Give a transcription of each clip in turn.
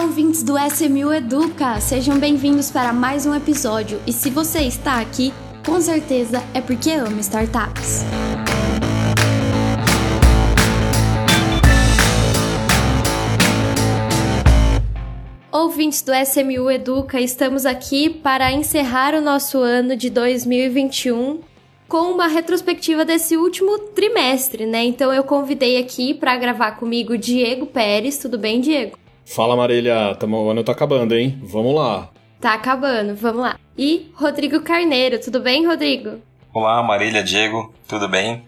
Olá, ouvintes do SMU Educa! Sejam bem-vindos para mais um episódio. E se você está aqui, com certeza é porque ama startups. Ouvintes do SMU Educa, estamos aqui para encerrar o nosso ano de 2021 com uma retrospectiva desse último trimestre, né? Então eu convidei aqui para gravar comigo Diego Pérez. Tudo bem, Diego? Fala, Marília. Tamo, o ano tá acabando, hein? Vamos lá. Tá acabando, vamos lá. E Rodrigo Carneiro. Tudo bem, Rodrigo? Olá, Marília, Diego. Tudo bem?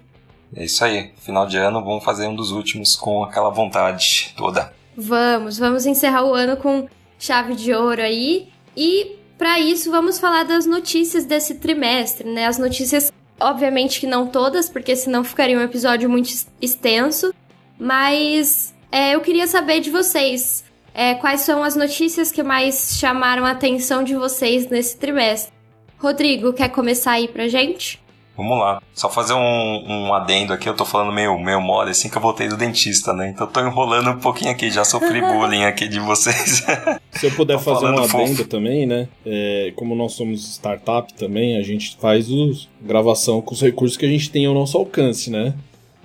É isso aí. Final de ano, vamos fazer um dos últimos com aquela vontade toda. Vamos, vamos encerrar o ano com chave de ouro aí. E para isso, vamos falar das notícias desse trimestre, né? As notícias, obviamente que não todas, porque senão ficaria um episódio muito extenso. Mas é, eu queria saber de vocês. É, quais são as notícias que mais chamaram a atenção de vocês nesse trimestre? Rodrigo, quer começar aí pra gente? Vamos lá. Só fazer um, um adendo aqui, eu tô falando meio, meio mole, assim que eu voltei do dentista, né? Então eu tô enrolando um pouquinho aqui, já sofri bullying aqui de vocês. Se eu puder fazer um adendo fofo. também, né? É, como nós somos startup também, a gente faz os, gravação com os recursos que a gente tem ao nosso alcance, né?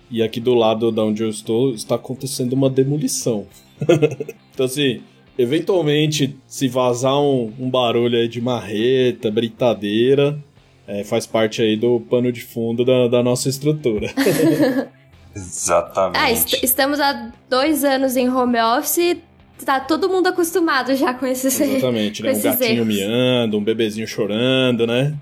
E aqui do lado da onde eu estou está acontecendo uma demolição. então assim, eventualmente se vazar um, um barulho aí de marreta, britadeira, é, faz parte aí do pano de fundo da, da nossa estrutura. Exatamente. Ah, est estamos há dois anos em home office, tá todo mundo acostumado já com esses Exatamente, né? Um gatinho erros. miando, um bebezinho chorando, né?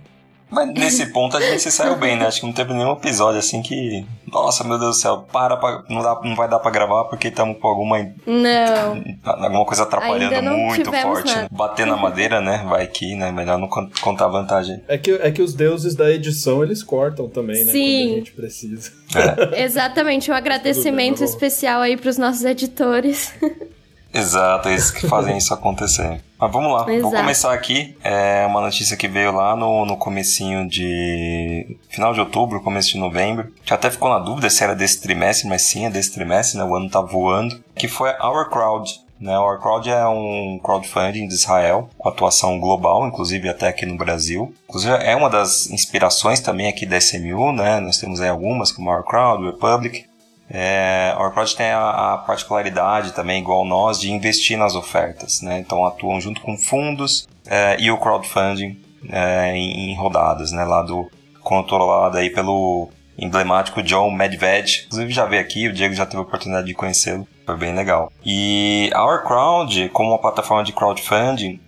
Mas nesse ponto a gente se saiu bem, né? Acho que não teve nenhum episódio assim que. Nossa, meu Deus do céu, para pra... não, dá, não vai dar pra gravar porque estamos com alguma. Não. Alguma coisa atrapalhando muito forte. Né? Bater na madeira, né? Vai que, né? Melhor não contar vantagem. É que, é que os deuses da edição eles cortam também, né? Sim. Quando a gente precisa. É. Exatamente, um agradecimento bem, especial aí pros nossos editores. Exato, eles que fazem isso acontecer. Mas vamos lá, Exato. vou começar aqui. É uma notícia que veio lá no, no comecinho de... Final de outubro, começo de novembro. Já até ficou na dúvida se era desse trimestre, mas sim, é desse trimestre, né? O ano tá voando. Que foi Our Crowd. Né? Our Crowd é um crowdfunding de Israel, com atuação global, inclusive até aqui no Brasil. Inclusive é uma das inspirações também aqui da SMU, né? Nós temos aí algumas, como Our Crowd, Republic. É, a Orkut tem a, a, particularidade também, igual nós, de investir nas ofertas. Né? Então atuam junto com fundos é, e o crowdfunding é, em, em, rodadas, né? lá do controlado aí pelo emblemático John Medved. Inclusive já veio aqui, o Diego já teve a oportunidade de conhecê-lo, foi bem legal. E a Our Crowd, como uma plataforma de crowdfunding,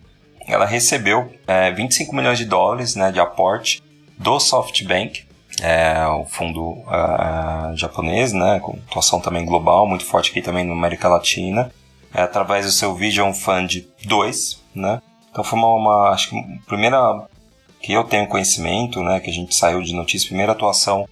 ela recebeu 25 é, milhões de dólares né, de aporte do SoftBank é, o fundo uh, japonês, né, com atuação também global, muito forte aqui também na América Latina, é, através do seu Vision Fund 2, né, então foi uma, uma, acho que primeira que eu tenho conhecimento, né, que a gente saiu de notícia, primeira atuação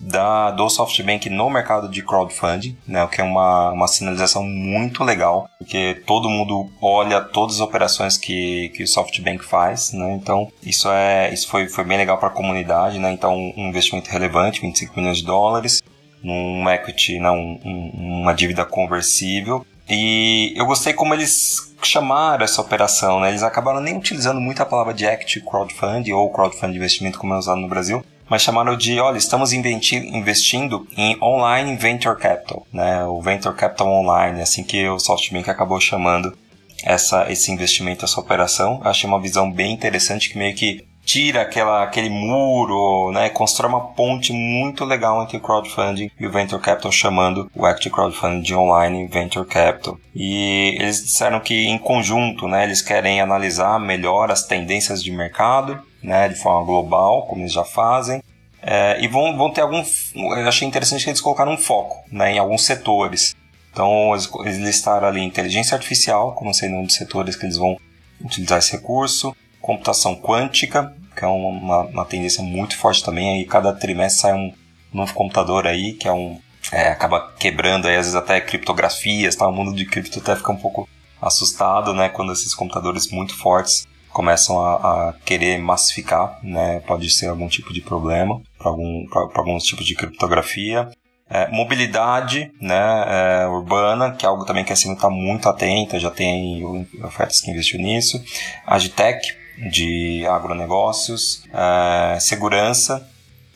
da, do SoftBank no mercado de crowdfunding, né, o que é uma, uma sinalização muito legal, porque todo mundo olha todas as operações que, que o SoftBank faz, né, então isso, é, isso foi, foi bem legal para a comunidade, né, então um investimento relevante, 25 milhões de dólares, num equity, não, um, uma dívida conversível, e eu gostei como eles chamaram essa operação, né? Eles acabaram nem utilizando muito a palavra de equity crowdfunding ou crowdfunding investimento como é usado no Brasil, mas chamaram de, olha, estamos investindo em online venture capital, né? O venture capital online, assim que o SoftBank acabou chamando essa, esse investimento, essa operação. Achei uma visão bem interessante que meio que tira aquela, aquele muro, né? Constrói uma ponte muito legal entre o crowdfunding e o venture capital, chamando o Act Crowdfunding de online venture capital. E eles disseram que em conjunto, né? Eles querem analisar melhor as tendências de mercado né, de forma global, como eles já fazem. É, e vão, vão ter algum. Eu achei interessante que eles colocaram um foco né, em alguns setores. Então, eles, listaram ali inteligência artificial, como sendo um dos setores que eles vão utilizar esse recurso, computação quântica, que é uma, uma tendência muito forte também. Aí, cada trimestre sai um novo computador aí, que é um. É, acaba quebrando aí, às vezes até criptografias, tá? O mundo de cripto até fica um pouco assustado, né? Quando esses computadores muito fortes começam a, a, querer massificar, né? Pode ser algum tipo de problema para algum, alguns tipos de criptografia. É, mobilidade né, é, urbana, que é algo também que a Sino está muito atenta, já tem ofertas que investiu nisso. Agitech, de agronegócios, é, segurança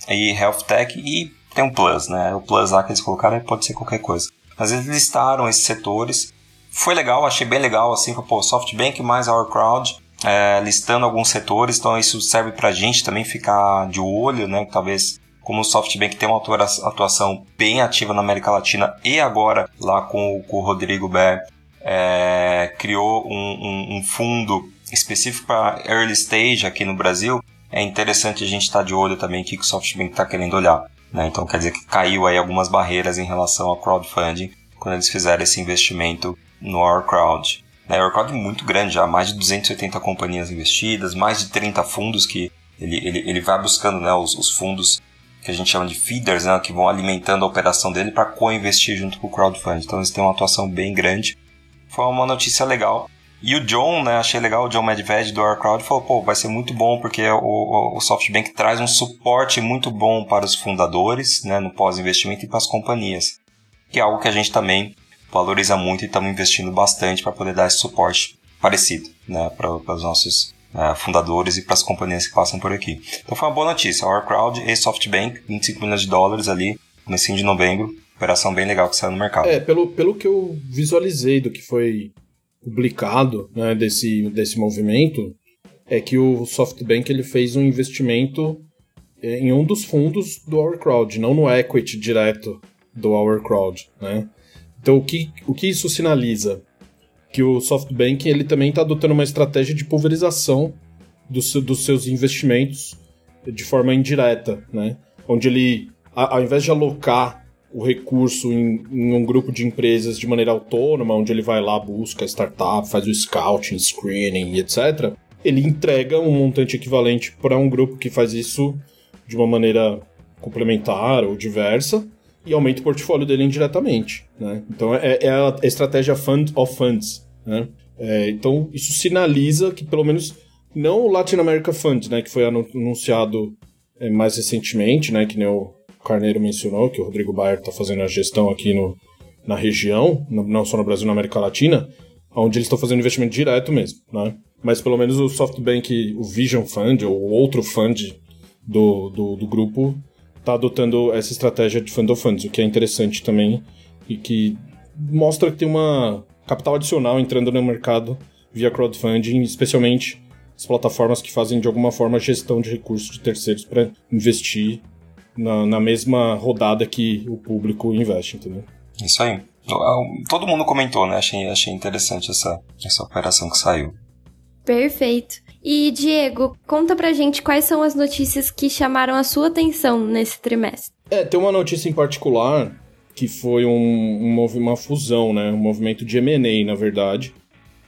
e health tech e tem um plus, né? O plus lá que eles colocaram pode ser qualquer coisa. Mas eles listaram esses setores. Foi legal, achei bem legal, assim, pô, SoftBank mais Our Crowd, é, listando alguns setores, então isso serve pra gente também ficar de olho, né? Talvez como o SoftBank tem uma atuação bem ativa na América Latina e agora lá com, com o Rodrigo Ber é, criou um, um, um fundo específico para early stage aqui no Brasil, é interessante a gente estar tá de olho também o que o SoftBank está querendo olhar. Né? Então quer dizer que caiu aí algumas barreiras em relação ao crowdfunding quando eles fizeram esse investimento no Our Crowd. Né? Our Crowd é muito grande já, mais de 280 companhias investidas, mais de 30 fundos que ele, ele, ele vai buscando né, os, os fundos que a gente chama de feeders, né, que vão alimentando a operação dele para co-investir junto com o crowdfunding. Então eles têm uma atuação bem grande. Foi uma notícia legal. E o John, né, achei legal, o John Medved do Crowd falou, pô, vai ser muito bom porque o, o, SoftBank traz um suporte muito bom para os fundadores, né, no pós-investimento e para as companhias, que é algo que a gente também valoriza muito e estamos investindo bastante para poder dar esse suporte parecido, né, para, os nossos uh, fundadores e para as companhias que passam por aqui. Então foi uma boa notícia, Our Crowd e SoftBank, 25 milhões de dólares ali, comecinho de novembro, operação bem legal que saiu no mercado. É, pelo, pelo que eu visualizei do que foi publicado né, desse, desse movimento é que o SoftBank ele fez um investimento é, em um dos fundos do Our Crowd, não no equity direto do Our Crowd, né? Então o que, o que isso sinaliza? Que o SoftBank ele também está adotando uma estratégia de pulverização dos, dos seus investimentos de forma indireta, né? Onde ele, ao invés de alocar o recurso em, em, um grupo de empresas de maneira autônoma, onde ele vai lá, busca startup, faz o scouting, screening etc., ele entrega um montante equivalente para um grupo que faz isso de uma maneira complementar ou diversa e aumenta o portfólio dele indiretamente. Né? Então é, é, a estratégia Fund of Funds. Né? É, então isso sinaliza que pelo menos não o Latin America Fund, né, que foi anunciado é, mais recentemente, né, que nem o Carneiro mencionou, que o Rodrigo Bayer está fazendo a gestão aqui no, na região, não só no Brasil, na América Latina, onde eles estão fazendo investimento direto mesmo, né? Mas pelo menos o SoftBank, o Vision Fund, ou outro fund do, do, do grupo, está adotando essa estratégia de fund of funds, o que é interessante também e que mostra que tem uma capital adicional entrando no mercado via crowdfunding, especialmente as plataformas que fazem de alguma forma gestão de recursos de terceiros para investir na, na mesma rodada que o público investe, entendeu? Isso aí. Todo mundo comentou, né? Achei, achei interessante essa, essa operação que saiu. Perfeito. E, Diego, conta pra gente quais são as notícias que chamaram a sua atenção nesse trimestre. É, tem uma notícia em particular que foi um, um uma fusão, né? Um movimento de M&A, na verdade,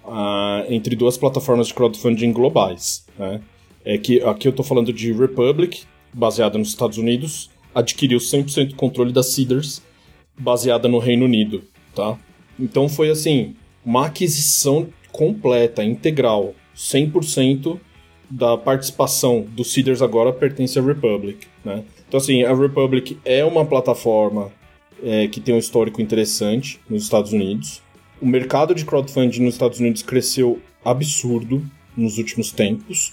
uh, entre duas plataformas de crowdfunding globais, né? É que aqui eu tô falando de Republic, baseada nos Estados Unidos, adquiriu 100% do controle da Cedars, baseada no Reino Unido, tá? Então foi assim, uma aquisição completa, integral, 100% da participação do Cedars agora pertence à Republic, né? Então assim, a Republic é uma plataforma é, que tem um histórico interessante nos Estados Unidos. O mercado de crowdfunding nos Estados Unidos cresceu absurdo nos últimos tempos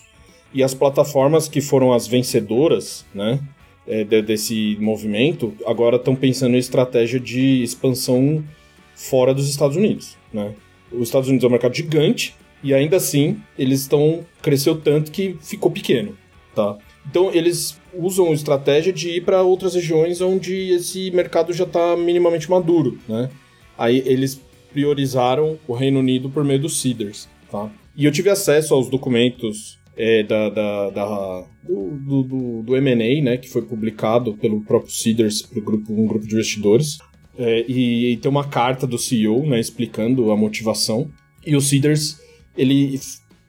e as plataformas que foram as vencedoras, né, é, desse movimento, agora estão pensando em estratégia de expansão fora dos Estados Unidos, né? Os Estados Unidos é um mercado gigante e ainda assim eles estão cresceu tanto que ficou pequeno, tá? Então eles usam estratégia de ir para outras regiões onde esse mercado já está minimamente maduro, né? Aí eles priorizaram o Reino Unido por meio dos Cedars, tá? E eu tive acesso aos documentos é, da, da, da, do, do, do M&A, né, que foi publicado pelo próprio Cedars para grupo, um grupo de investidores. É, e, e, tem uma carta do CEO, né, explicando a motivação. E o Cedars, ele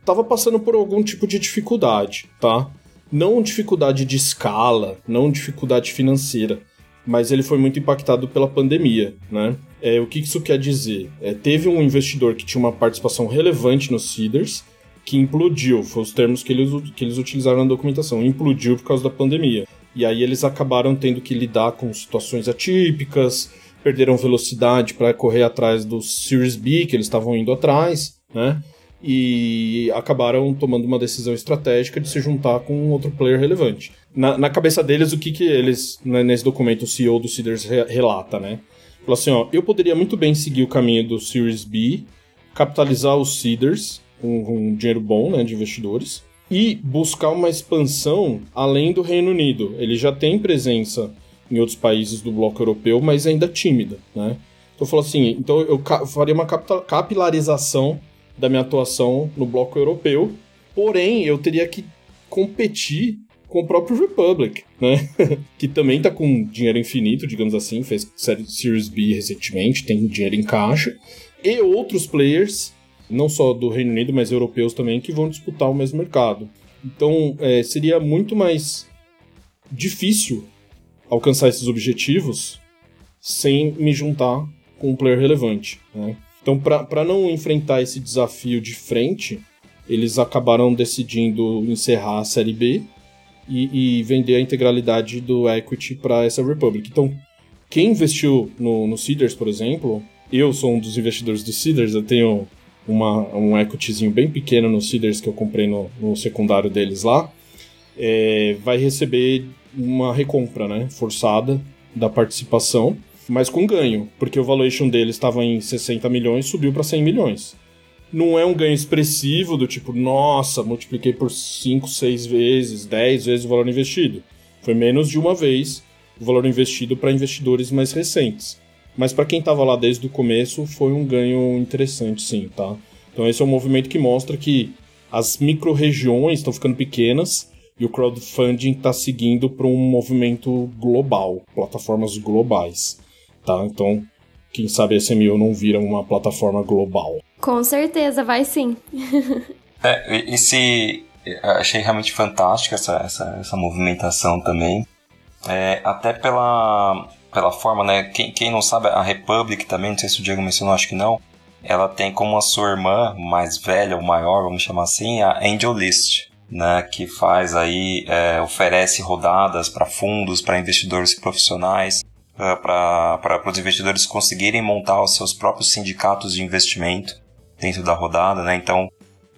estava passando por algum tipo de dificuldade, tá? Não dificuldade de escala, não dificuldade financeira, mas ele foi muito impactado pela pandemia, né? É, o que isso quer dizer? É, teve um investidor que tinha uma participação relevante no Cedars, que implodiu, foram os termos que eles, que eles utilizaram na documentação, implodiu por causa da pandemia. E aí eles acabaram tendo que lidar com situações atípicas, perderam velocidade para correr atrás do Series B que eles estavam indo atrás, né? E acabaram tomando uma decisão estratégica de se juntar com outro player relevante. Na, na cabeça deles, o que, que eles, né, nesse documento, o CEO do Seeders re relata, né? Falou assim: ó, eu poderia muito bem seguir o caminho do Series B, capitalizar os Seeders com, com dinheiro bom né, de investidores e buscar uma expansão além do Reino Unido. Ele já tem presença em outros países do bloco europeu, mas ainda tímida, né? Então falou assim, então eu faria uma capilarização da minha atuação no bloco europeu, porém eu teria que competir com o próprio Republic, né? que também tá com dinheiro infinito, digamos assim, fez série Series B recentemente, tem dinheiro em caixa, e outros players, não só do Reino Unido, mas europeus também, que vão disputar o mesmo mercado. Então, é, seria muito mais difícil alcançar esses objetivos sem me juntar com um player relevante. Né? Então, para não enfrentar esse desafio de frente, eles acabaram decidindo encerrar a Série B e, e vender a integralidade do equity para essa Republic. Então, quem investiu no, no Seeders, por exemplo, eu sou um dos investidores do Seeders, eu tenho uma, um equityzinho bem pequeno no Seeders que eu comprei no, no secundário deles lá, é, vai receber uma recompra né, forçada da participação, mas com ganho, porque o valuation dele estava em 60 milhões subiu para 100 milhões. Não é um ganho expressivo do tipo, nossa, multipliquei por 5, 6 vezes, 10 vezes o valor investido. Foi menos de uma vez o valor investido para investidores mais recentes. Mas para quem estava lá desde o começo, foi um ganho interessante, sim, tá? Então esse é um movimento que mostra que as micro-regiões estão ficando pequenas e o crowdfunding está seguindo para um movimento global, plataformas globais, tá? Então, quem sabe a SMU não vira uma plataforma global. Com certeza, vai sim. é, esse achei realmente fantástica essa, essa, essa movimentação também. É, até pela, pela forma, né? Quem, quem não sabe, a Republic também, não sei se o Diego mencionou, acho que não. Ela tem como a sua irmã mais velha ou maior, vamos chamar assim, a Angel List né, que faz aí, é, oferece rodadas para fundos, para investidores profissionais, para os investidores conseguirem montar os seus próprios sindicatos de investimento dentro da rodada, né? Então,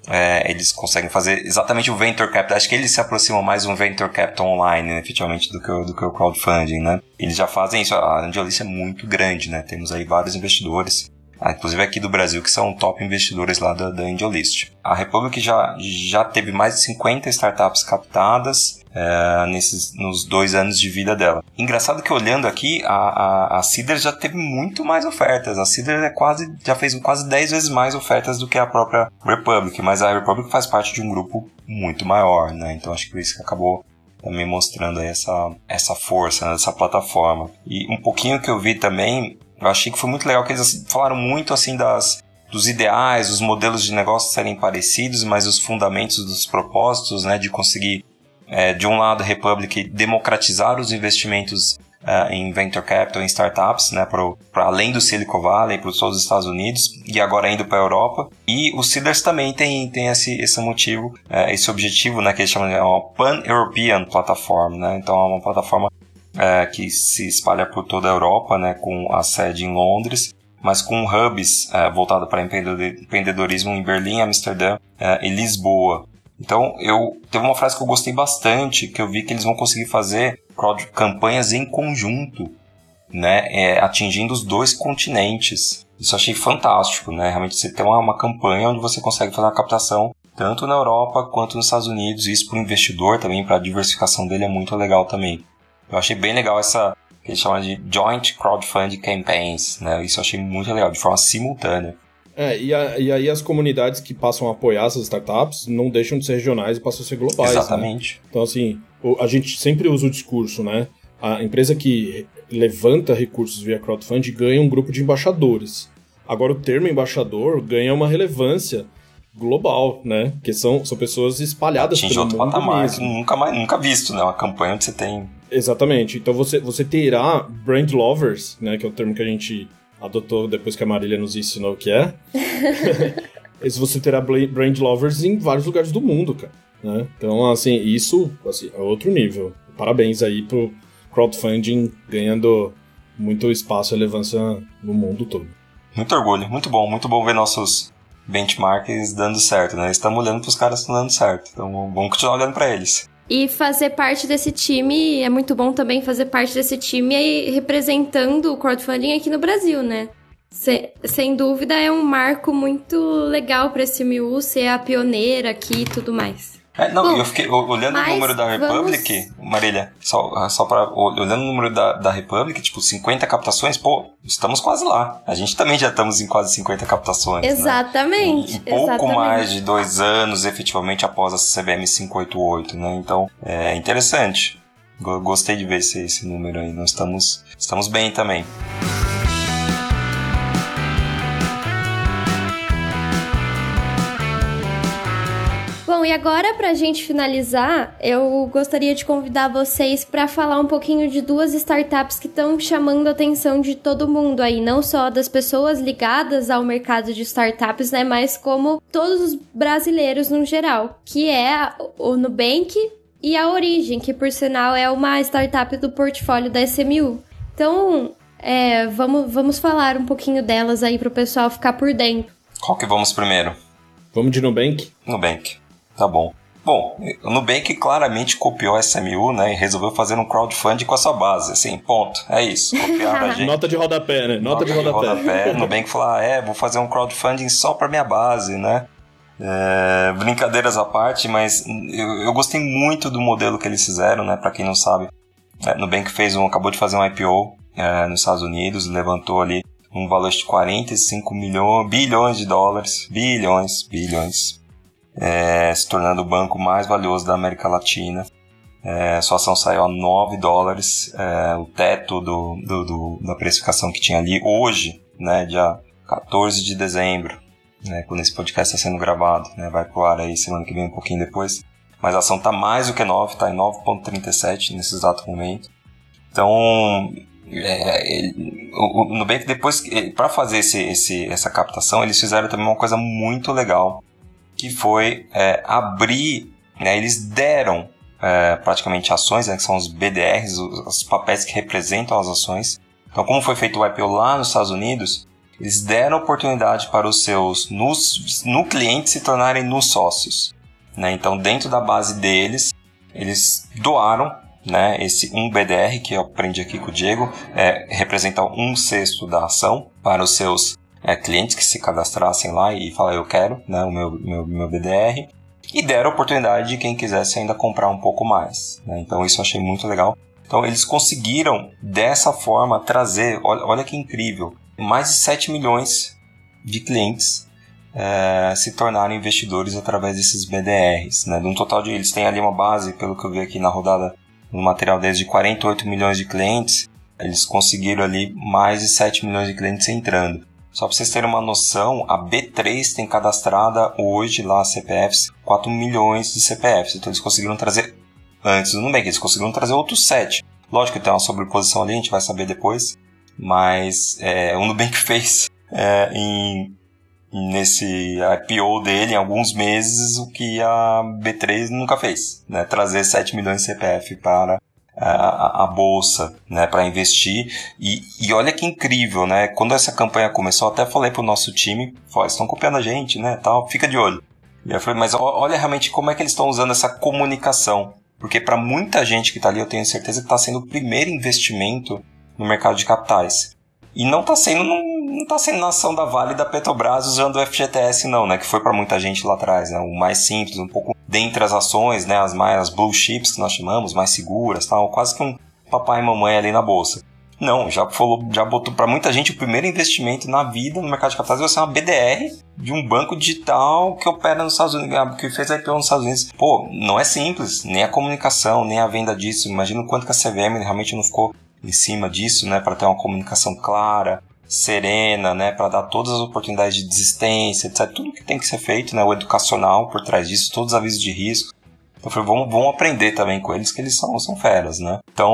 é, eles conseguem fazer exatamente o venture capital. Acho que eles se aproximam mais um venture capital online, né, efetivamente, do que, o, do que o crowdfunding, né? Eles já fazem isso. A Angelice é muito grande, né? Temos aí vários investidores ah, inclusive aqui do Brasil, que são top investidores lá da, da AngelList. A Republic já, já teve mais de 50 startups captadas é, nesses, nos dois anos de vida dela. Engraçado que olhando aqui, a, a, a Cider já teve muito mais ofertas. A Cider é quase, já fez quase 10 vezes mais ofertas do que a própria Republic, mas a Republic faz parte de um grupo muito maior, né? Então acho que isso que acabou também mostrando essa, essa força né, plataforma. E um pouquinho que eu vi também eu achei que foi muito legal que eles falaram muito assim das dos ideais, os modelos de negócio serem parecidos, mas os fundamentos dos propósitos, né, de conseguir é, de um lado Republic democratizar os investimentos uh, em venture capital, em startups, né, para além do Silicon Valley, para todos os Estados Unidos e agora indo para a Europa. E o Seeders também tem, tem esse, esse motivo, uh, esse objetivo, né, que eles chamam de uma Pan-European Platform, né, então é uma plataforma é, que se espalha por toda a Europa, né, com a sede em Londres, mas com hubs é, voltados para empreendedorismo em Berlim, Amsterdã é, e Lisboa. Então, eu teve uma frase que eu gostei bastante, que eu vi que eles vão conseguir fazer campanhas em conjunto, né, é, atingindo os dois continentes. Isso eu achei fantástico, né? Realmente você tem uma, uma campanha onde você consegue fazer uma captação tanto na Europa quanto nos Estados Unidos. Isso para o investidor também, para a diversificação dele é muito legal também. Eu achei bem legal essa que eles chamam de Joint Crowdfunding Campaigns, né? Isso eu achei muito legal, de forma simultânea. É, e, a, e aí as comunidades que passam a apoiar essas startups não deixam de ser regionais e passam a ser globais. Né? Exatamente. Né? Então, assim, a gente sempre usa o discurso, né? A empresa que levanta recursos via crowdfunding ganha um grupo de embaixadores. Agora, o termo embaixador ganha uma relevância global, né? Que são, são pessoas espalhadas Atinge pelo outro mundo patamar, mesmo. nunca mais nunca visto, né? Uma campanha onde você tem Exatamente. Então você, você terá brand lovers, né, que é o termo que a gente adotou depois que a Marília nos ensinou o que é. você terá brand lovers em vários lugares do mundo, cara. Né? Então, assim, isso assim, é outro nível. parabéns aí pro crowdfunding ganhando muito espaço e relevância no mundo todo. Muito orgulho, muito bom, muito bom ver nossos benchmarks dando certo, né? Estamos olhando para os caras que estão dando certo, então vamos continuar olhando para eles. E fazer parte desse time, é muito bom também fazer parte desse time e representando o crowdfunding aqui no Brasil, né? Se, sem dúvida é um marco muito legal para esse MU ser a pioneira aqui e tudo mais. É, não, Bom, eu fiquei olhando o número da Republic, vamos... Marília, só, só para olhando o número da, da Republic, tipo, 50 captações, pô, estamos quase lá. A gente também já estamos em quase 50 captações. Né? Exatamente. Né? E, pouco exatamente. mais de dois anos, efetivamente, após a CBM 588, né? Então, é interessante. Gostei de ver esse, esse número aí. Nós estamos, estamos bem também. Bom, e agora para a gente finalizar, eu gostaria de convidar vocês para falar um pouquinho de duas startups que estão chamando a atenção de todo mundo aí, não só das pessoas ligadas ao mercado de startups, né, mas como todos os brasileiros no geral, que é o Nubank e a Origem, que por sinal é uma startup do portfólio da SMU. Então, é, vamos, vamos falar um pouquinho delas aí para o pessoal ficar por dentro. Qual que vamos primeiro? Vamos de Nubank? Nubank. Tá bom. Bom, o Nubank claramente copiou a SMU, né, e resolveu fazer um crowdfunding com a sua base, assim, ponto. É isso, copiaram a gente. Nota de rodapé, né? Nota, Nota de rodapé. De rodapé. Nubank falou, ah, é, vou fazer um crowdfunding só para minha base, né? É, brincadeiras à parte, mas eu, eu, gostei muito do modelo que eles fizeram, né, para quem não sabe. É, Nubank fez um, acabou de fazer um IPO é, nos Estados Unidos, levantou ali um valor de 45 milhões, bilhões de dólares, bilhões, bilhões, é, se tornando o banco mais valioso da América Latina. É, sua ação saiu a 9 dólares, é, o teto do, do, do, da precificação que tinha ali hoje, né, dia 14 de dezembro, né, quando esse podcast está sendo gravado, né, vai pro ar aí semana que vem um pouquinho depois, mas a ação está mais do que 9, está em 9,37 nesse exato momento. Então, é, ele, o, o Nubank depois, para fazer esse, esse, essa captação, eles fizeram também uma coisa muito legal, que foi é, abrir, né, eles deram é, praticamente ações, né, que são os BDRs, os, os, papéis que representam as ações. Então, como foi feito o IPO lá nos Estados Unidos, eles deram oportunidade para os seus nos, no cliente se tornarem nos sócios. Né? Então, dentro da base deles, eles doaram né, esse 1 BDR, que eu aprendi aqui com o Diego, é, representa um sexto da ação para os seus é, clientes que se cadastrassem lá e falar eu quero né, o meu, meu, meu BDR e deram a oportunidade de quem quisesse ainda comprar um pouco mais. Né? Então isso eu achei muito legal. Então eles conseguiram dessa forma trazer, olha, olha que incrível, mais de 7 milhões de clientes é, se tornarem investidores através desses BDRs. Né? Um total de eles têm ali uma base, pelo que eu vi aqui na rodada no material deles, de 48 milhões de clientes. Eles conseguiram ali mais de 7 milhões de clientes entrando. Só para vocês terem uma noção, a B3 tem cadastrada hoje lá CPFs 4 milhões de CPFs. Então eles conseguiram trazer antes do Nubank, eles conseguiram trazer outros 7. Lógico que tem uma sobreposição ali, a gente vai saber depois. Mas é, o Nubank fez é, em, nesse IPO dele, em alguns meses, o que a B3 nunca fez. Né? Trazer 7 milhões de CPF para a, a bolsa né, para investir. E, e olha que incrível, né? Quando essa campanha começou, até falei pro nosso time, estão copiando a gente, né? Tal, fica de olho. E eu falei, mas olha realmente como é que eles estão usando essa comunicação. Porque para muita gente que está ali, eu tenho certeza que está sendo o primeiro investimento no mercado de capitais. E não está sendo, não, não tá sendo na ação da Vale da Petrobras usando o FGTS, não, né? Que foi para muita gente lá atrás, né? O mais simples, um pouco dentre as ações, né? As mais as blue chips que nós chamamos, mais seguras, tal, quase que um papai e mamãe ali na bolsa. Não, já falou, já botou para muita gente o primeiro investimento na vida no mercado de capitais vai ser uma BDR de um banco digital que opera nos Estados Unidos, ah, que fez IPO nos Estados Unidos. Pô, não é simples, nem a comunicação, nem a venda disso. Imagina o quanto que a CVM realmente não ficou em cima disso, né, para ter uma comunicação clara, serena, né, para dar todas as oportunidades de desistência, etc. Tudo que tem que ser feito, né, o educacional por trás disso, todos os avisos de risco. Eu falei, vamos, vamos aprender também com eles, que eles são, são feras, né? Então,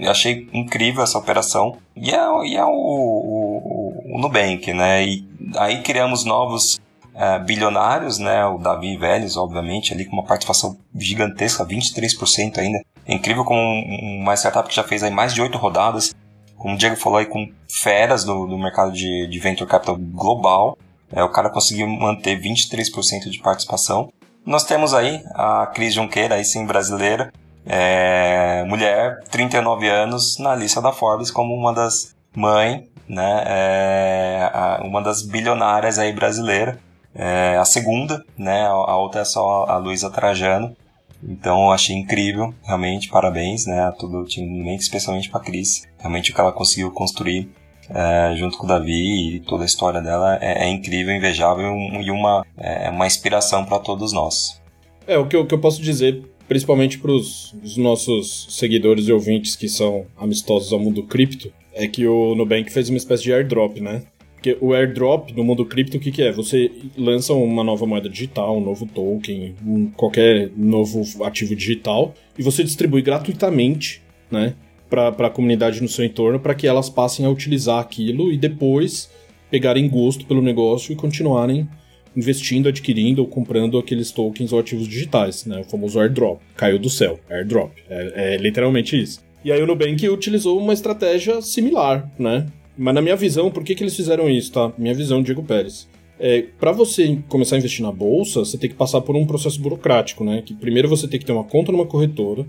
eu achei incrível essa operação. E é, e é o, o, o Nubank, né? E aí criamos novos é, bilionários, né? O Davi Vélez, obviamente, ali com uma participação gigantesca, 23% ainda É incrível como uma startup que já fez aí mais de oito rodadas, como o Diego falou aí, com feras do, do mercado de, de venture capital global, é, o cara conseguiu manter 23% de participação. Nós temos aí a Cris Junqueira, aí sim brasileira, é, mulher, 39 anos, na lista da Forbes como uma das mães, né, é, a, uma das bilionárias aí brasileira. É, a segunda, né, a outra é só a Luísa Trajano. Então eu achei incrível, realmente, parabéns, né, a todo o time, especialmente para Cris. Realmente o que ela conseguiu construir é, junto com o Davi e toda a história dela é, é incrível, invejável e uma, é, uma inspiração para todos nós. É, o que eu, o que eu posso dizer, principalmente para os nossos seguidores e ouvintes que são amistosos ao mundo cripto, é que o Nubank fez uma espécie de airdrop, né? Porque o airdrop no mundo cripto, o que, que é? Você lança uma nova moeda digital, um novo token, um, qualquer novo ativo digital, e você distribui gratuitamente, né? Para a comunidade no seu entorno, para que elas passem a utilizar aquilo e depois pegarem gosto pelo negócio e continuarem investindo, adquirindo ou comprando aqueles tokens ou ativos digitais, né? O famoso airdrop. Caiu do céu. Airdrop. É, é literalmente isso. E aí o Nubank utilizou uma estratégia similar, né? Mas na minha visão, por que, que eles fizeram isso, tá? Minha visão, Diego Pérez. É, para você começar a investir na bolsa, você tem que passar por um processo burocrático, né? Que primeiro você tem que ter uma conta numa corretora,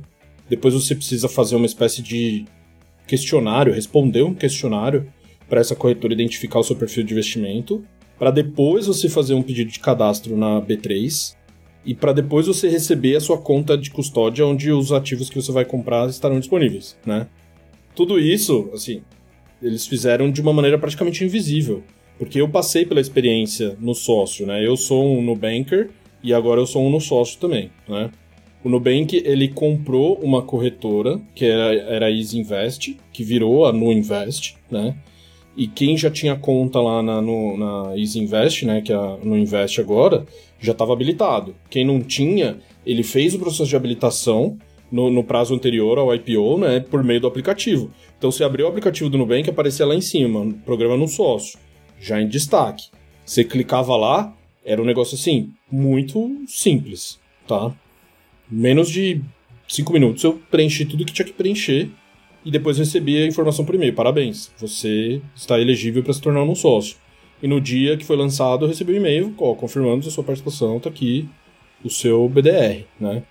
depois você precisa fazer uma espécie de questionário, responder um questionário para essa corretora identificar o seu perfil de investimento, para depois você fazer um pedido de cadastro na B3 e para depois você receber a sua conta de custódia onde os ativos que você vai comprar estarão disponíveis, né? Tudo isso, assim, eles fizeram de uma maneira praticamente invisível. Porque eu passei pela experiência no sócio, né? Eu sou um Nubanker e agora eu sou um no sócio também, né? O Nubank, ele comprou uma corretora, que era, era a Easy Invest, que virou a Nu Invest, né? E quem já tinha conta lá na, no, na Easy Invest, né, que é a Nu Invest agora, já estava habilitado. Quem não tinha, ele fez o processo de habilitação no, no, prazo anterior ao IPO, né, por meio do aplicativo. Então, você abriu o aplicativo do Nubank, aparecia lá em cima, programa no sócio, já em destaque. Você clicava lá, era um negócio assim, muito simples, tá? Menos de 5 minutos eu preenchi tudo que tinha que preencher e depois recebi a informação por e-mail. Parabéns, você está elegível para se tornar um sócio. E no dia que foi lançado, eu recebi um e-mail ó, confirmando a sua participação, está aqui o seu BDR, né?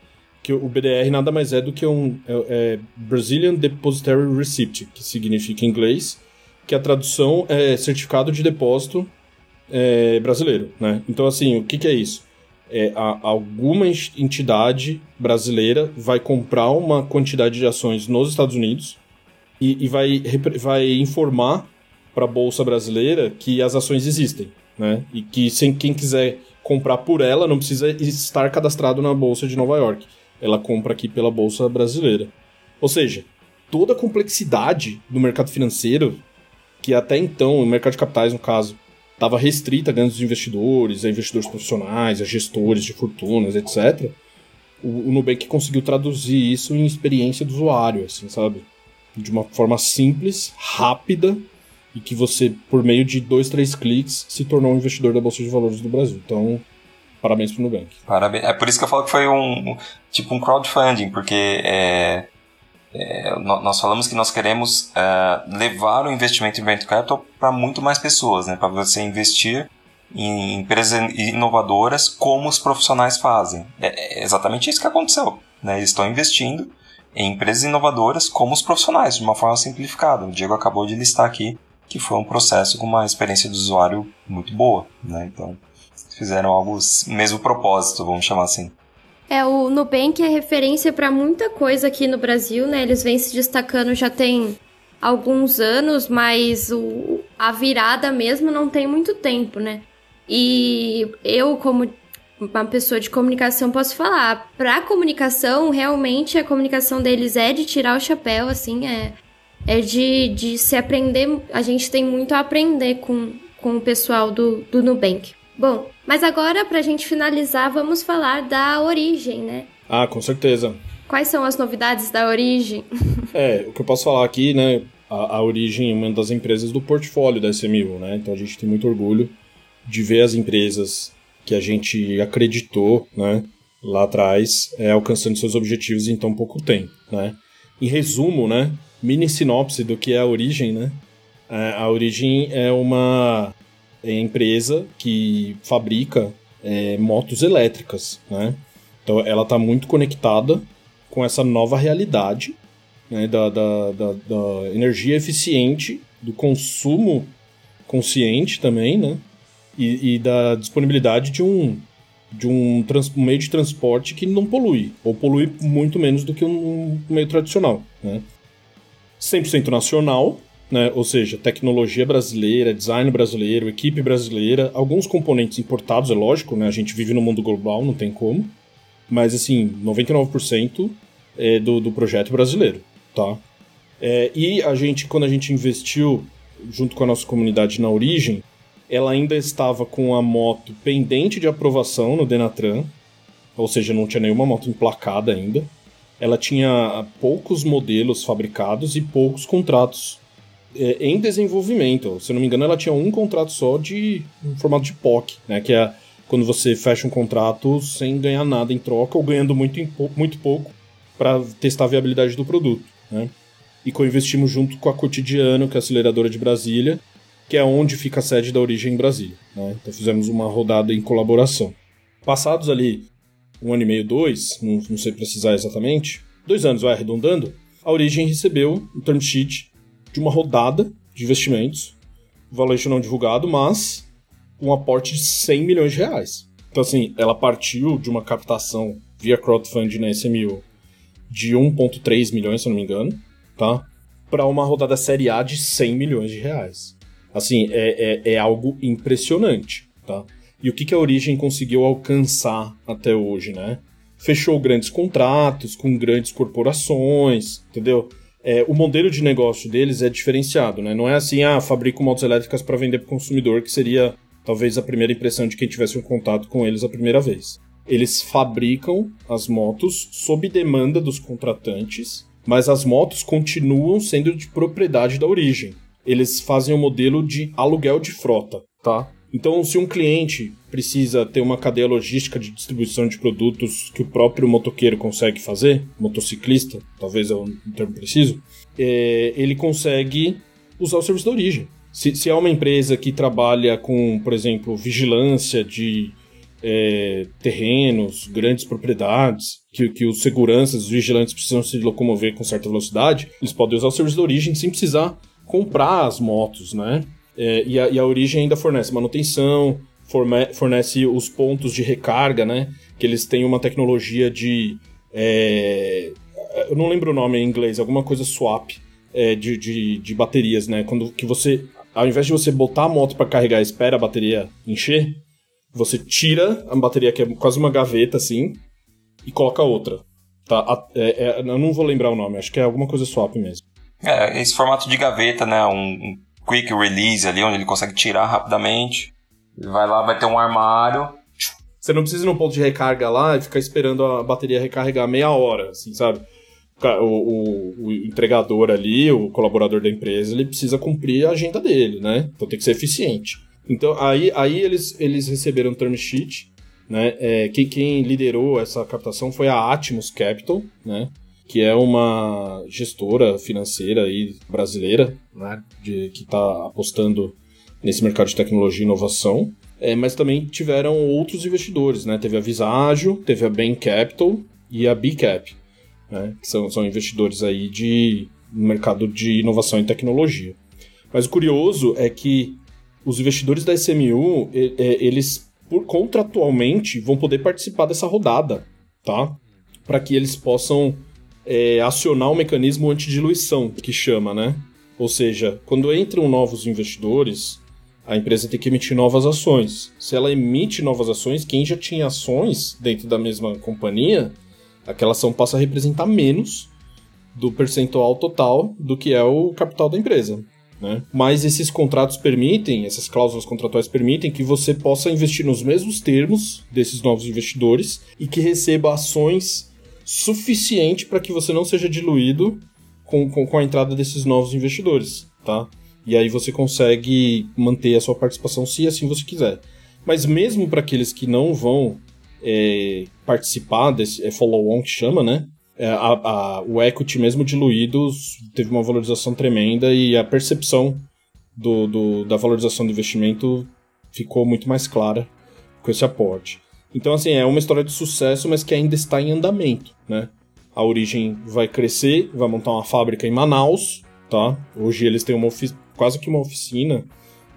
Que o BDR nada mais é do que um é, é Brazilian Depositary Receipt, que significa em inglês, que a tradução é certificado de depósito é, brasileiro, né? Então, assim, o que, que é isso? É, a, alguma entidade brasileira vai comprar uma quantidade de ações nos Estados Unidos e, e vai, vai informar para a Bolsa Brasileira que as ações existem, né? E que sem quem quiser comprar por ela não precisa estar cadastrado na Bolsa de Nova York ela compra aqui pela bolsa brasileira. Ou seja, toda a complexidade do mercado financeiro, que até então, o mercado de capitais no caso, estava restrita a grandes investidores, a investidores profissionais, a gestores de fortunas, etc. O, o Nubank conseguiu traduzir isso em experiência do usuário, assim, sabe? De uma forma simples, rápida e que você, por meio de dois, três cliques, se tornou um investidor da Bolsa de Valores do Brasil. Então, Parabéns pro Nubank. Parabéns. É por isso que eu falo que foi um tipo um crowdfunding, porque é, é, nós falamos que nós queremos é, levar o investimento em venture capital para muito mais pessoas, né? Para você investir em empresas inovadoras como os profissionais fazem. É, é exatamente isso que aconteceu. Né? Eles estão investindo em empresas inovadoras como os profissionais, de uma forma simplificada. O Diego acabou de listar aqui que foi um processo com uma experiência do usuário muito boa. Né? Então, fizeram algo mesmo propósito, vamos chamar assim. É, o Nubank é referência para muita coisa aqui no Brasil, né? Eles vêm se destacando já tem alguns anos, mas o, a virada mesmo não tem muito tempo, né? E eu, como uma pessoa de comunicação, posso falar, para comunicação, realmente a comunicação deles é de tirar o chapéu, assim, é, é de, de se aprender. A gente tem muito a aprender com, com o pessoal do, do Nubank. Bom, mas agora, pra gente finalizar, vamos falar da origem, né? Ah, com certeza. Quais são as novidades da origem? é, o que eu posso falar aqui, né? A, a origem é uma das empresas do portfólio da SMU, né? Então a gente tem muito orgulho de ver as empresas que a gente acreditou, né? lá atrás, é, alcançando seus objetivos em tão pouco tempo, né? Em resumo, né, mini sinopse do que é a Origem, né? É, a Origem é uma empresa que fabrica é, motos elétricas, né? Então ela está muito conectada com essa nova realidade né, da, da, da, da, energia eficiente, do consumo consciente também, né? E, e da disponibilidade de um, de um, trans, meio de transporte que não polui, ou polui muito menos do que um, um meio tradicional, né? 100% nacional, né? Ou seja, tecnologia brasileira, design brasileiro, equipe brasileira, alguns componentes importados, é lógico, né? A gente vive no mundo global, não tem como. Mas assim, 99% é do, do projeto brasileiro, tá? É, e a gente, quando a gente investiu junto com a nossa comunidade na origem, ela ainda estava com a moto pendente de aprovação no Denatran, ou seja, não tinha nenhuma moto emplacada ainda. Ela tinha poucos modelos fabricados e poucos contratos é, em desenvolvimento. Se não me engano, ela tinha um contrato só de um formato de POC, né? Que é quando você fecha um contrato sem ganhar nada em troca ou ganhando muito, muito pouco para testar a viabilidade do produto, né? E co-investimos junto com a Cotidiano, que é a aceleradora de Brasília, que é onde fica a sede da Origem em Brasília. Né? Então fizemos uma rodada em colaboração. Passados ali um ano e meio, dois, não, não sei precisar exatamente, dois anos vai arredondando, a Origem recebeu um term sheet de uma rodada de investimentos, valuation não divulgado, mas um aporte de 100 milhões de reais. Então, assim, ela partiu de uma captação via crowdfunding na SMU de 1,3 milhões, se eu não me engano, tá? Para uma rodada série A de 100 milhões de reais. Assim, é, é, é algo impressionante, tá? E o que, que a Origem conseguiu alcançar até hoje, né? Fechou grandes contratos com grandes corporações, entendeu? É, o modelo de negócio deles é diferenciado, né? Não é assim, ah, fabrico motos elétricas para vender para o consumidor, que seria talvez a primeira impressão de quem tivesse um contato com eles a primeira vez. Eles fabricam as motos sob demanda dos contratantes, mas as motos continuam sendo de propriedade da origem. Eles fazem o um modelo de aluguel de frota, tá? Então, se um cliente precisa ter uma cadeia logística de distribuição de produtos que o próprio motoqueiro consegue fazer, motociclista, talvez é um termo preciso, é, ele consegue usar o serviço da origem. Se, se é uma empresa que trabalha com, por exemplo, vigilância de é, terrenos, grandes propriedades, que, que os seguranças, os vigilantes precisam se locomover com certa velocidade, eles podem usar o serviço da origem sem precisar comprar as motos, né? É, e, a, e, a, origem ainda fornece manutenção, fornece os pontos de recarga, né? Que eles têm uma tecnologia de. É, eu não lembro o nome em inglês, alguma coisa swap é, de, de, de, baterias, né? Quando que você. Ao invés de você botar a moto para carregar e espera a bateria encher, você tira a bateria, que é quase uma gaveta assim, e coloca outra. Tá? É, é, eu não vou lembrar o nome, acho que é alguma coisa swap mesmo. É, esse formato de gaveta, né? Um, quick release ali, onde ele consegue tirar rapidamente. Ele vai lá, vai ter um armário. Você não precisa ir no ponto de recarga lá e ficar esperando a bateria recarregar meia hora, assim, sabe? O, o, o, entregador ali, o colaborador da empresa, ele precisa cumprir a agenda dele, né? Então tem que ser eficiente. Então aí, aí eles, eles receberam um term sheet, né? É, quem, quem liderou essa captação foi a Atmos Capital, né? Que é uma gestora financeira aí brasileira, né, de, que está apostando nesse mercado de tecnologia e inovação. É, mas também tiveram outros investidores, né? Teve a Visagio, teve a Bain Capital e a B-Cap, né? que são, são investidores aí de mercado de inovação e tecnologia. Mas o curioso é que os investidores da SMU, eles por, contratualmente vão poder participar dessa rodada, tá? Para que eles possam é, acionar o mecanismo antidiluição, que chama, né? Ou seja, quando entram novos investidores, a empresa tem que emitir novas ações. Se ela emite novas ações, quem já tinha ações dentro da mesma companhia, aquela ação passa a representar menos do percentual total do que é o capital da empresa. Né? Mas esses contratos permitem, essas cláusulas contratuais permitem que você possa investir nos mesmos termos desses novos investidores e que receba ações suficiente para que você não seja diluído com, com, com, a entrada desses novos investidores, tá? E aí você consegue manter a sua participação se assim você quiser. Mas mesmo para aqueles que não vão é, participar desse é follow-on que chama, né? É, a, a, o equity mesmo diluído teve uma valorização tremenda e a percepção do, do, da valorização do investimento ficou muito mais clara com esse aporte. Então, assim, é uma história de sucesso, mas que ainda está em andamento, né? A Origem vai crescer, vai montar uma fábrica em Manaus, tá? Hoje eles têm uma quase que uma oficina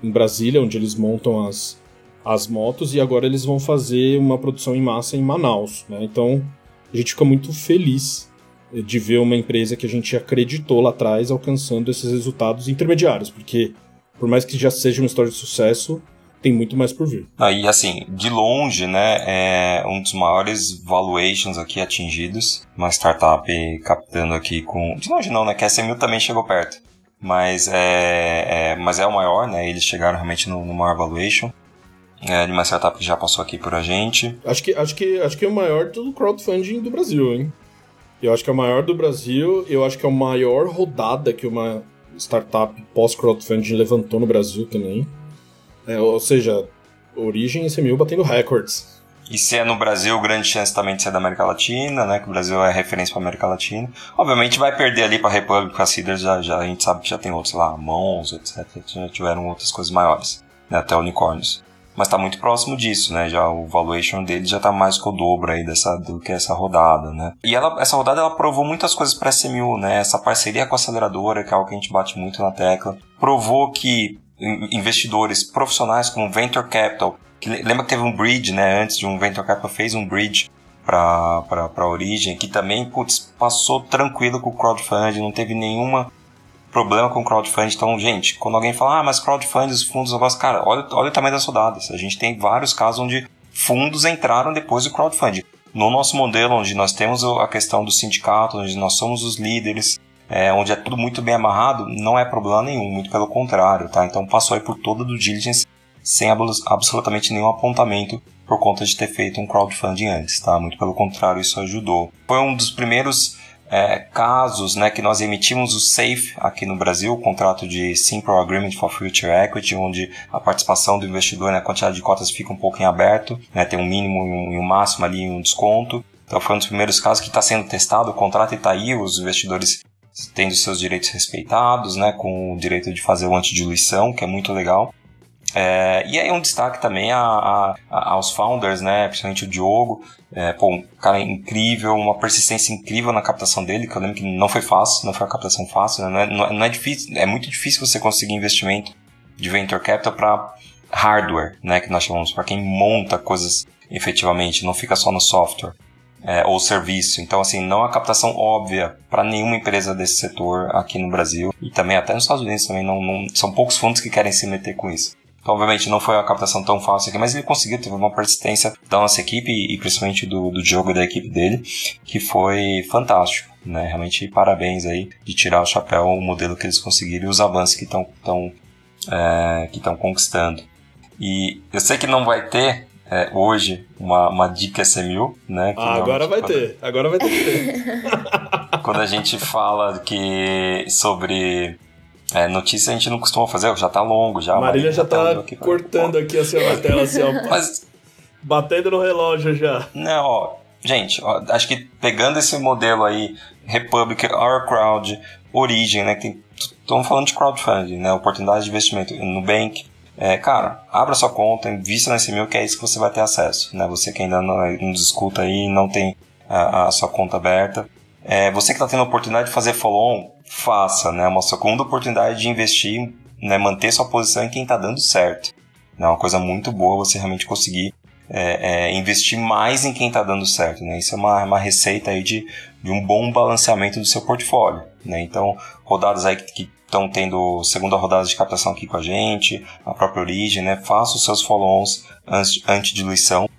em Brasília, onde eles montam as, as motos, e agora eles vão fazer uma produção em massa em Manaus, né? Então, a gente fica muito feliz de ver uma empresa que a gente acreditou lá atrás alcançando esses resultados intermediários, porque por mais que já seja uma história de sucesso, tem muito mais por vir. Aí, assim, de longe, né, é um dos maiores valuations aqui atingidos. Uma startup captando aqui com. De longe não, né? Que a SMU também chegou perto. Mas é, é, mas é o maior, né? Eles chegaram realmente no, no maior valuation. É, de uma startup que já passou aqui por a gente. Acho que, acho que, acho que é o maior do crowdfunding do Brasil, hein? Eu acho que é o maior do Brasil, eu acho que é a maior rodada que uma startup pós-crowdfunding levantou no Brasil também. É, ou seja, origem e batendo records. E se é no Brasil, grande chance também de ser da América Latina, né? Que o Brasil é referência para América Latina. Obviamente vai perder ali para a República, com a Cedar já, já, a gente sabe que já tem outros lá, Mons, etc. Já tiveram outras coisas maiores, né? Até unicórnios. Mas está muito próximo disso, né? Já o valuation dele já está mais que o dobro aí dessa, do que essa rodada, né? E ela, essa rodada ela provou muitas coisas para a SMU, né? Essa parceria com a aceleradora, que é algo que a gente bate muito na tecla, provou que investidores profissionais como Venture Capital, que lembra que teve um bridge, né? Antes de um Venture Capital fez um bridge para a origem, que também putz, passou tranquilo com o crowdfunding, não teve nenhuma problema com crowdfunding. Então, gente, quando alguém fala, ah, mas crowdfunding, os fundos, negócio, cara, olha, olha o tamanho das rodadas. A gente tem vários casos onde fundos entraram depois do crowdfunding. No nosso modelo, onde nós temos a questão do sindicato, onde nós somos os líderes, é, onde é tudo muito bem amarrado, não é problema nenhum, muito pelo contrário, tá? Então passou aí por toda do diligence sem absolutamente nenhum apontamento por conta de ter feito um crowdfunding antes, tá? Muito pelo contrário, isso ajudou. Foi um dos primeiros é, casos né, que nós emitimos o SAFE aqui no Brasil, o contrato de Simple Agreement for Future Equity, onde a participação do investidor, né, a quantidade de cotas fica um pouco em aberto, né, tem um mínimo e um, máximo ali, um desconto. Então foi um dos primeiros casos que está sendo testado, o contrato está aí, os investidores tendo seus direitos respeitados, né, com o direito de fazer o antidiluição, que é muito legal. É, e aí um destaque também a, a, aos founders, né, principalmente o Diogo, é, pô, um cara incrível, uma persistência incrível na captação dele, que eu lembro que não foi fácil, não foi uma captação fácil, né, não, é, não é difícil, é muito difícil você conseguir investimento de venture capital para hardware, né, que nós chamamos, para quem monta coisas efetivamente, não fica só no software é, ou serviço. Então, assim, não é uma captação óbvia para nenhuma empresa desse setor aqui no Brasil e também até nos Estados Unidos também não, não, são poucos fundos que querem se meter com isso. Então, obviamente, não foi uma captação tão fácil aqui, mas ele conseguiu, teve uma persistência da nossa equipe e principalmente do, do Diogo e da equipe dele, que foi fantástico. Né? Realmente, parabéns aí de tirar o chapéu o modelo que eles conseguiram e os avanços que estão é, que estão conquistando. E eu sei que não vai ter é, hoje uma, uma dica SMU, né? Ah, agora vai quando... ter, agora vai ter que ter. quando a gente fala que sobre é, notícia a gente não costuma fazer, já tá longo já. Marília já tá, aqui cortando aqui assim, a tela assim, ó. Mas... Batendo no relógio já. Não, ó, gente, ó, acho que pegando esse modelo aí, Republic, Our Crowd, Origin, né? Que estamos falando de crowdfunding, né? Oportunidade de investimento. Nubank, é, cara, abra sua conta, invista nesse mil que é isso que você vai ter acesso. Né? Você que ainda não, nos escuta aí não tem a, a sua conta aberta. É, você que está tendo a oportunidade de fazer follow-on, faça. Né? Uma segunda oportunidade de investir, né? manter sua posição em quem está dando certo. É uma coisa muito boa você realmente conseguir é, é, investir mais em quem está dando certo. Né? Isso é uma, uma receita aí de, de um bom balanceamento do seu portfólio. Né? Então, rodadas aí que, que estão tendo segunda rodada de captação aqui com a gente, a própria Origem, né? Faça os seus follow-ons anti-diluição,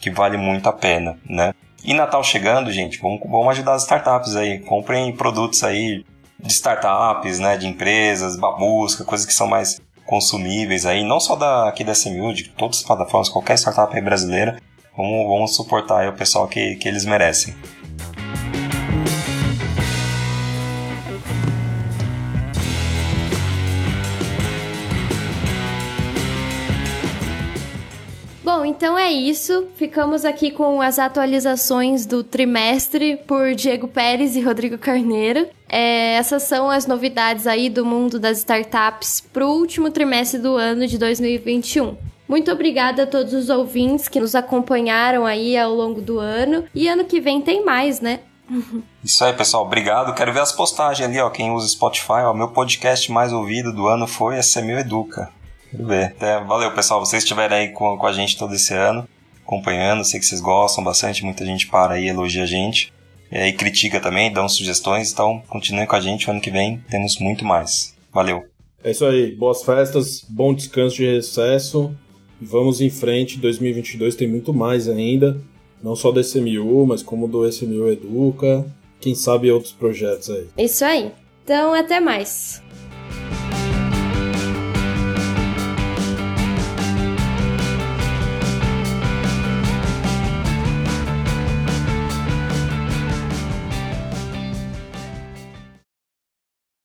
que vale muito a pena, né? E Natal chegando, gente, vamos, vamos ajudar as startups aí. Comprem produtos aí de startups, né? De empresas, babusca, coisas que são mais consumíveis aí, não só da, aqui da SMU, de todas as plataformas, qualquer startup brasileira. Vamos, vamos suportar o pessoal que, que eles merecem. Bom, então é isso. Ficamos aqui com as atualizações do trimestre por Diego Pérez e Rodrigo Carneiro. É, essas são as novidades aí do mundo das startups para o último trimestre do ano de 2021. Muito obrigada a todos os ouvintes que nos acompanharam aí ao longo do ano. E ano que vem tem mais, né? Isso aí, pessoal. Obrigado. Quero ver as postagens ali, ó. Quem usa Spotify, ó. Meu podcast mais ouvido do ano foi a Semil Educa. Quero ver. É, valeu, pessoal. Vocês estiverem aí com, com a gente todo esse ano, acompanhando. Sei que vocês gostam bastante. Muita gente para aí, elogia a gente. E critica também, dão sugestões. Então, continuem com a gente. O ano que vem temos muito mais. Valeu. É isso aí. Boas festas, bom descanso de recesso. Vamos em frente. 2022 tem muito mais ainda. Não só do SMU, mas como do SMU Educa. Quem sabe outros projetos aí. Isso aí. Então, até mais.